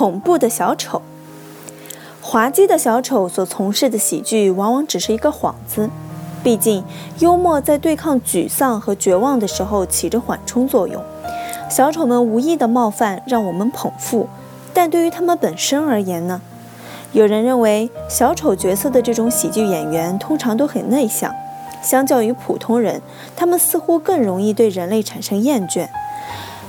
恐怖的小丑，滑稽的小丑所从事的喜剧往往只是一个幌子。毕竟，幽默在对抗沮丧和绝望的时候起着缓冲作用。小丑们无意的冒犯让我们捧腹，但对于他们本身而言呢？有人认为，小丑角色的这种喜剧演员通常都很内向，相较于普通人，他们似乎更容易对人类产生厌倦。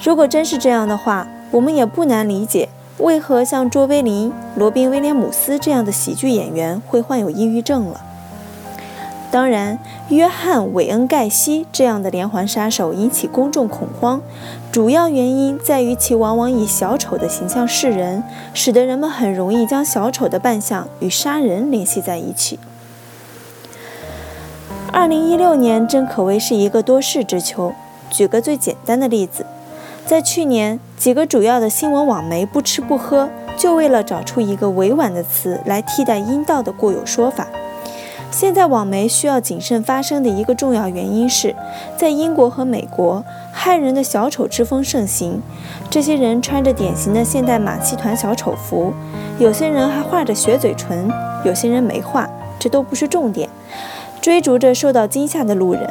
如果真是这样的话，我们也不难理解。为何像卓别林、罗宾·威廉姆斯这样的喜剧演员会患有抑郁症了？当然，约翰·韦恩·盖西这样的连环杀手引起公众恐慌，主要原因在于其往往以小丑的形象示人，使得人们很容易将小丑的扮相与杀人联系在一起。二零一六年真可谓是一个多事之秋。举个最简单的例子。在去年，几个主要的新闻网媒不吃不喝，就为了找出一个委婉的词来替代阴道的固有说法。现在网媒需要谨慎发声的一个重要原因是，在英国和美国，汉人的小丑之风盛行。这些人穿着典型的现代马戏团小丑服，有些人还画着血嘴唇，有些人没画，这都不是重点。追逐着受到惊吓的路人，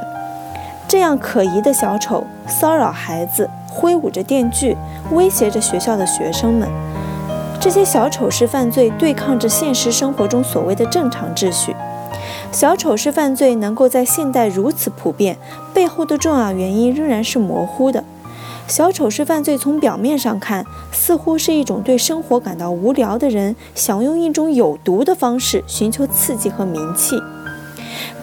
这样可疑的小丑骚扰孩子。挥舞着电锯，威胁着学校的学生们。这些小丑式犯罪对抗着现实生活中所谓的正常秩序。小丑式犯罪能够在现代如此普遍，背后的重要原因仍然是模糊的。小丑式犯罪从表面上看，似乎是一种对生活感到无聊的人想用一种有毒的方式寻求刺激和名气。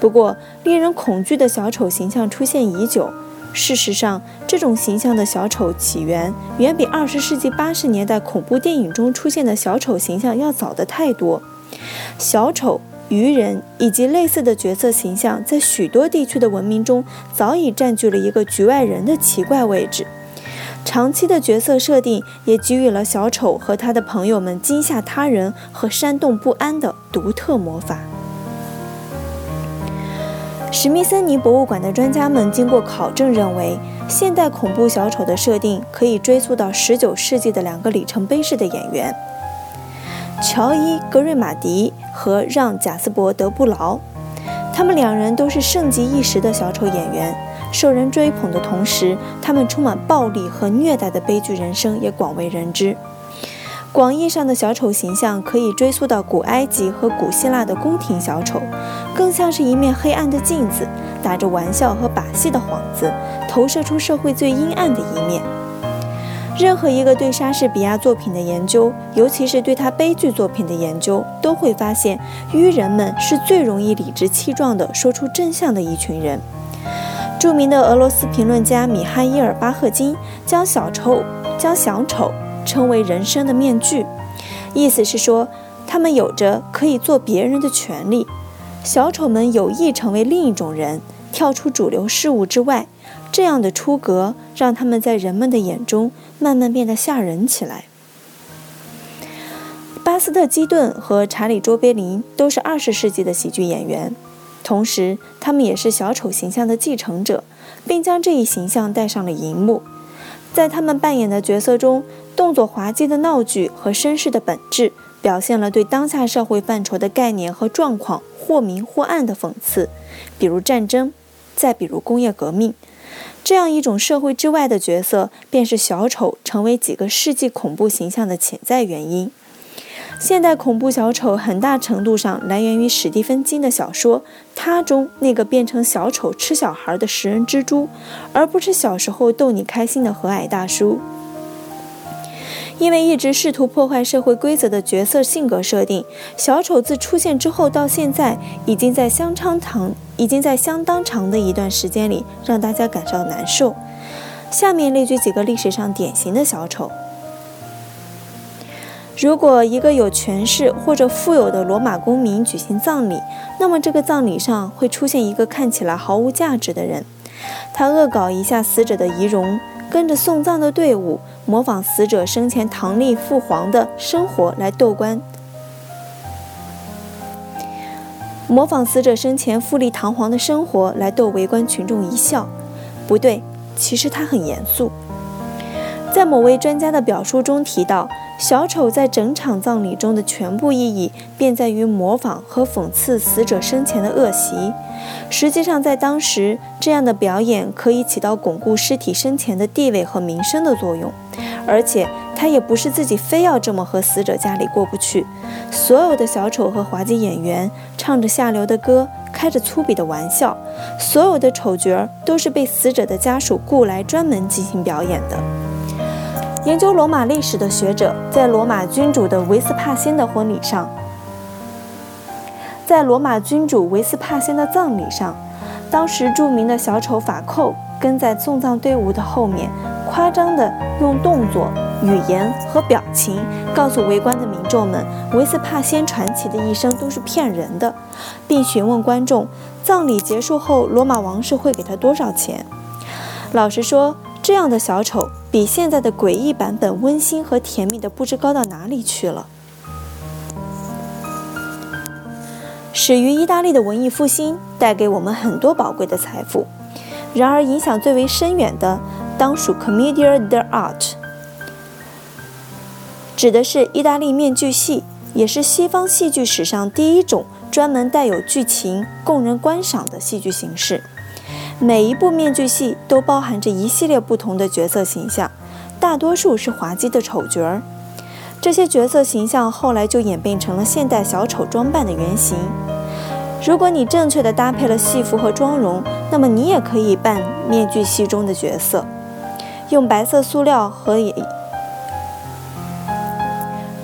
不过，令人恐惧的小丑形象出现已久。事实上，这种形象的小丑起源远比二十世纪八十年代恐怖电影中出现的小丑形象要早得太多。小丑、愚人以及类似的角色形象，在许多地区的文明中早已占据了一个局外人的奇怪位置。长期的角色设定也给予了小丑和他的朋友们惊吓他人和煽动不安的独特魔法。史密森尼博物馆的专家们经过考证认为，现代恐怖小丑的设定可以追溯到19世纪的两个里程碑式的演员——乔伊·格瑞马迪和让·贾斯伯·德布劳。他们两人都是盛极一时的小丑演员，受人追捧的同时，他们充满暴力和虐待的悲剧人生也广为人知。广义上的小丑形象可以追溯到古埃及和古希腊的宫廷小丑，更像是一面黑暗的镜子，打着玩笑和把戏的幌子，投射出社会最阴暗的一面。任何一个对莎士比亚作品的研究，尤其是对他悲剧作品的研究，都会发现，愚人们是最容易理直气壮地说出真相的一群人。著名的俄罗斯评论家米哈伊尔·巴赫金将小丑将小丑。称为人生的面具，意思是说，他们有着可以做别人的权利。小丑们有意成为另一种人，跳出主流事物之外。这样的出格，让他们在人们的眼中慢慢变得吓人起来。巴斯特·基顿和查理·卓别林都是二十世纪的喜剧演员，同时他们也是小丑形象的继承者，并将这一形象带上了荧幕。在他们扮演的角色中，动作滑稽的闹剧和绅士的本质，表现了对当下社会范畴的概念和状况或明或暗的讽刺，比如战争，再比如工业革命。这样一种社会之外的角色，便是小丑成为几个世纪恐怖形象的潜在原因。现代恐怖小丑很大程度上来源于史蒂芬金的小说《他》中那个变成小丑吃小孩的食人蜘蛛，而不是小时候逗你开心的和蔼大叔。因为一直试图破坏社会规则的角色性格设定，小丑自出现之后到现在，已经在相当长、已经在相当长的一段时间里让大家感到难受。下面列举几个历史上典型的小丑。如果一个有权势或者富有的罗马公民举行葬礼，那么这个葬礼上会出现一个看起来毫无价值的人，他恶搞一下死者的仪容，跟着送葬的队伍，模仿死者生前堂立父皇的生活来逗观，模仿死者生前富丽堂皇的生活来逗围观群众一笑。不对，其实他很严肃。在某位专家的表述中提到。小丑在整场葬礼中的全部意义，便在于模仿和讽刺死者生前的恶习。实际上，在当时，这样的表演可以起到巩固尸体生前的地位和名声的作用。而且，他也不是自己非要这么和死者家里过不去。所有的小丑和滑稽演员唱着下流的歌，开着粗鄙的玩笑。所有的丑角都是被死者的家属雇来专门进行表演的。研究罗马历史的学者在罗马君主的维斯帕先的婚礼上，在罗马君主维斯帕先的葬礼上，当时著名的小丑法寇跟在送葬队伍的后面，夸张地用动作、语言和表情告诉围观的民众们，维斯帕先传奇的一生都是骗人的，并询问观众，葬礼结束后罗马王室会给他多少钱。老实说，这样的小丑。比现在的诡异版本温馨和甜蜜的不知高到哪里去了。始于意大利的文艺复兴带给我们很多宝贵的财富，然而影响最为深远的当属 commedia dell'arte，指的是意大利面具戏，也是西方戏剧史上第一种专门带有剧情供人观赏的戏剧形式。每一部面具戏都包含着一系列不同的角色形象，大多数是滑稽的丑角儿。这些角色形象后来就演变成了现代小丑装扮的原型。如果你正确的搭配了戏服和妆容，那么你也可以扮面具戏中的角色。用白色塑料和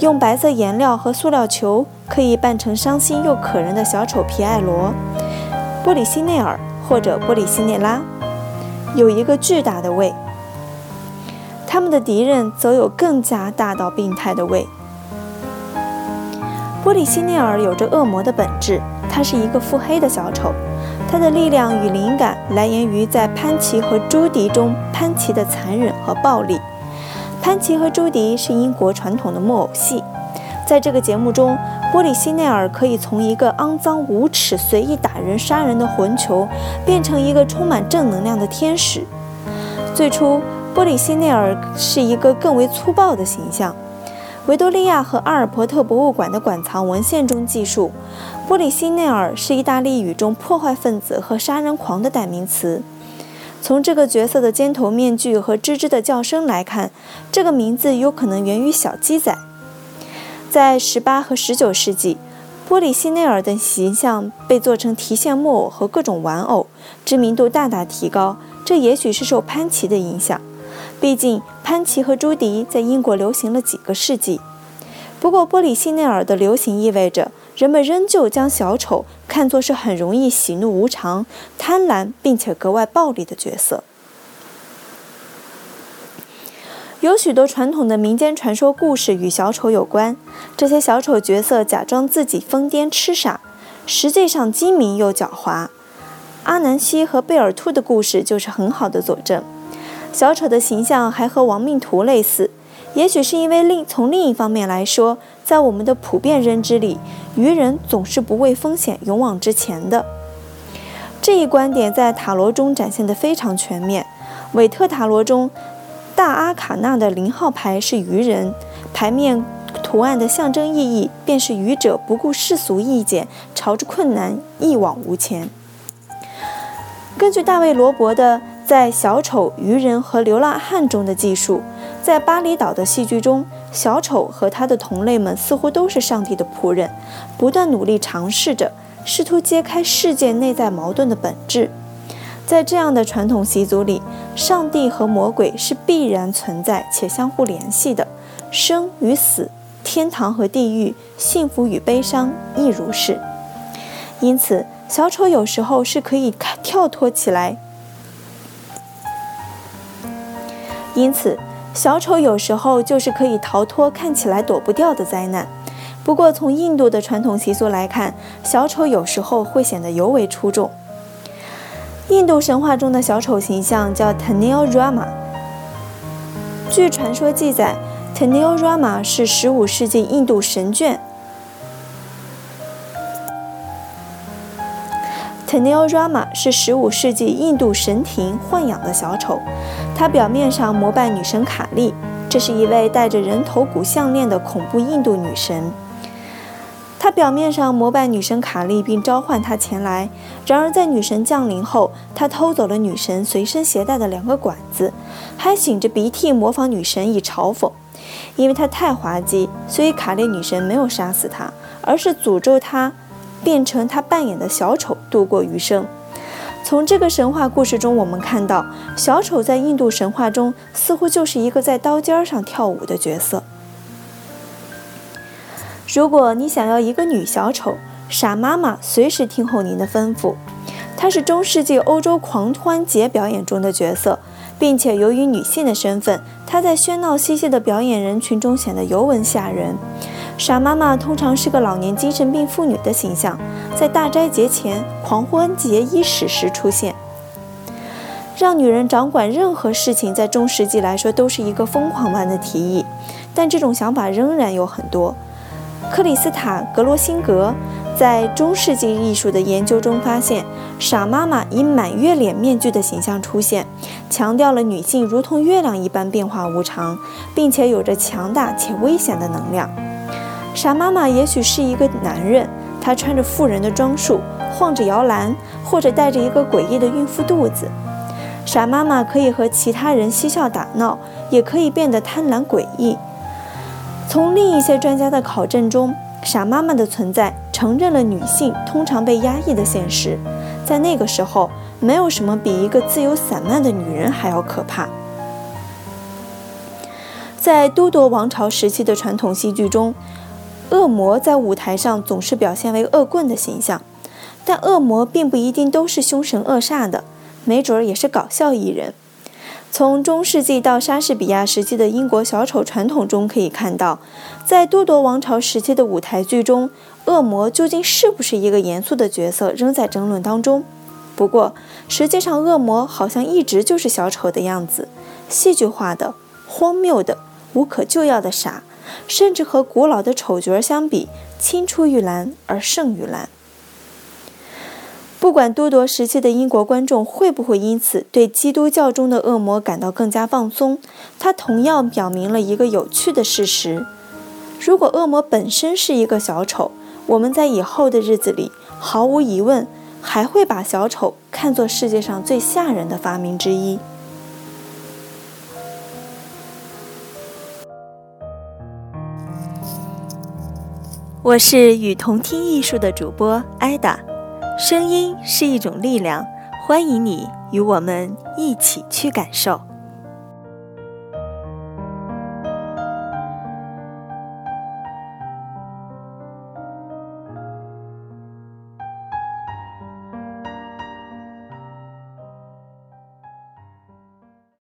用白色颜料和塑料球，可以扮成伤心又可人的小丑皮埃罗、波里西内尔。或者波里西内拉有一个巨大的胃，他们的敌人则有更加大到病态的胃。波里西内尔有着恶魔的本质，他是一个腹黑的小丑，他的力量与灵感来源于在潘奇和朱迪中潘奇的残忍和暴力。潘奇和朱迪是英国传统的木偶戏。在这个节目中，波里西内尔可以从一个肮脏无耻、随意打人、杀人的混球，变成一个充满正能量的天使。最初，波里西内尔是一个更为粗暴的形象。维多利亚和阿尔伯特博物馆的馆藏文献中记述，波里西内尔是意大利语中破坏分子和杀人狂的代名词。从这个角色的尖头面具和吱吱的叫声来看，这个名字有可能源于小鸡仔。在十八和十九世纪，波里西内尔的形象被做成提线木偶和各种玩偶，知名度大大提高。这也许是受潘奇的影响，毕竟潘奇和朱迪在英国流行了几个世纪。不过，波里西内尔的流行意味着人们仍旧将小丑看作是很容易喜怒无常、贪婪并且格外暴力的角色。有许多传统的民间传说故事与小丑有关。这些小丑角色假装自己疯癫痴傻，实际上精明又狡猾。阿南西和贝尔兔的故事就是很好的佐证。小丑的形象还和亡命徒类似，也许是因为另从另一方面来说，在我们的普遍认知里，愚人总是不畏风险、勇往直前的。这一观点在塔罗中展现得非常全面。韦特塔罗中。大阿卡纳的零号牌是愚人，牌面图案的象征意义便是愚者不顾世俗意见，朝着困难一往无前。根据大卫·罗伯的在《小丑、愚人和流浪汉》中的记述，在巴厘岛的戏剧中，小丑和他的同类们似乎都是上帝的仆人，不断努力尝试着，试图揭开世界内在矛盾的本质。在这样的传统习俗里，上帝和魔鬼是必然存在且相互联系的。生与死、天堂和地狱、幸福与悲伤亦如是。因此，小丑有时候是可以跳脱起来。因此，小丑有时候就是可以逃脱看起来躲不掉的灾难。不过，从印度的传统习俗来看，小丑有时候会显得尤为出众。印度神话中的小丑形象叫 Tanirama。据传说记载，Tanirama 是15世纪印度神眷。Tanirama 是15世纪印度神庭豢养的小丑，他表面上膜拜女神卡利，这是一位戴着人头骨项链的恐怖印度女神。他表面上膜拜女神卡利，并召唤她前来。然而在女神降临后，他偷走了女神随身携带的两个管子，还擤着鼻涕模仿女神以嘲讽。因为他太滑稽，所以卡利女神没有杀死他，而是诅咒他。变成他扮演的小丑度过余生。从这个神话故事中，我们看到小丑在印度神话中似乎就是一个在刀尖上跳舞的角色。如果你想要一个女小丑，傻妈妈随时听候您的吩咐。她是中世纪欧洲狂欢节表演中的角色，并且由于女性的身份，她在喧闹嬉戏的表演人群中显得尤为吓人。傻妈妈通常是个老年精神病妇女的形象，在大斋节前、狂欢节伊始时出现。让女人掌管任何事情，在中世纪来说都是一个疯狂般的提议，但这种想法仍然有很多。克里斯塔·格罗辛格在中世纪艺术的研究中发现，傻妈妈以满月脸面具的形象出现，强调了女性如同月亮一般变化无常，并且有着强大且危险的能量。傻妈妈也许是一个男人，他穿着妇人的装束，晃着摇篮，或者带着一个诡异的孕妇肚子。傻妈妈可以和其他人嬉笑打闹，也可以变得贪婪诡异。从另一些专家的考证中，傻妈妈的存在承认了女性通常被压抑的现实。在那个时候，没有什么比一个自由散漫的女人还要可怕。在都铎王朝时期的传统戏剧中，恶魔在舞台上总是表现为恶棍的形象，但恶魔并不一定都是凶神恶煞的，没准儿也是搞笑艺人。从中世纪到莎士比亚时期的英国小丑传统中可以看到，在都铎王朝时期的舞台剧中，恶魔究竟是不是一个严肃的角色，仍在争论当中。不过，实际上恶魔好像一直就是小丑的样子，戏剧化的、荒谬的、无可救药的傻。甚至和古老的丑角相比，青出于蓝而胜于蓝。不管都铎时期的英国观众会不会因此对基督教中的恶魔感到更加放松，它同样表明了一个有趣的事实：如果恶魔本身是一个小丑，我们在以后的日子里毫无疑问还会把小丑看作世界上最吓人的发明之一。我是与同听艺术的主播艾达，声音是一种力量，欢迎你与我们一起去感受。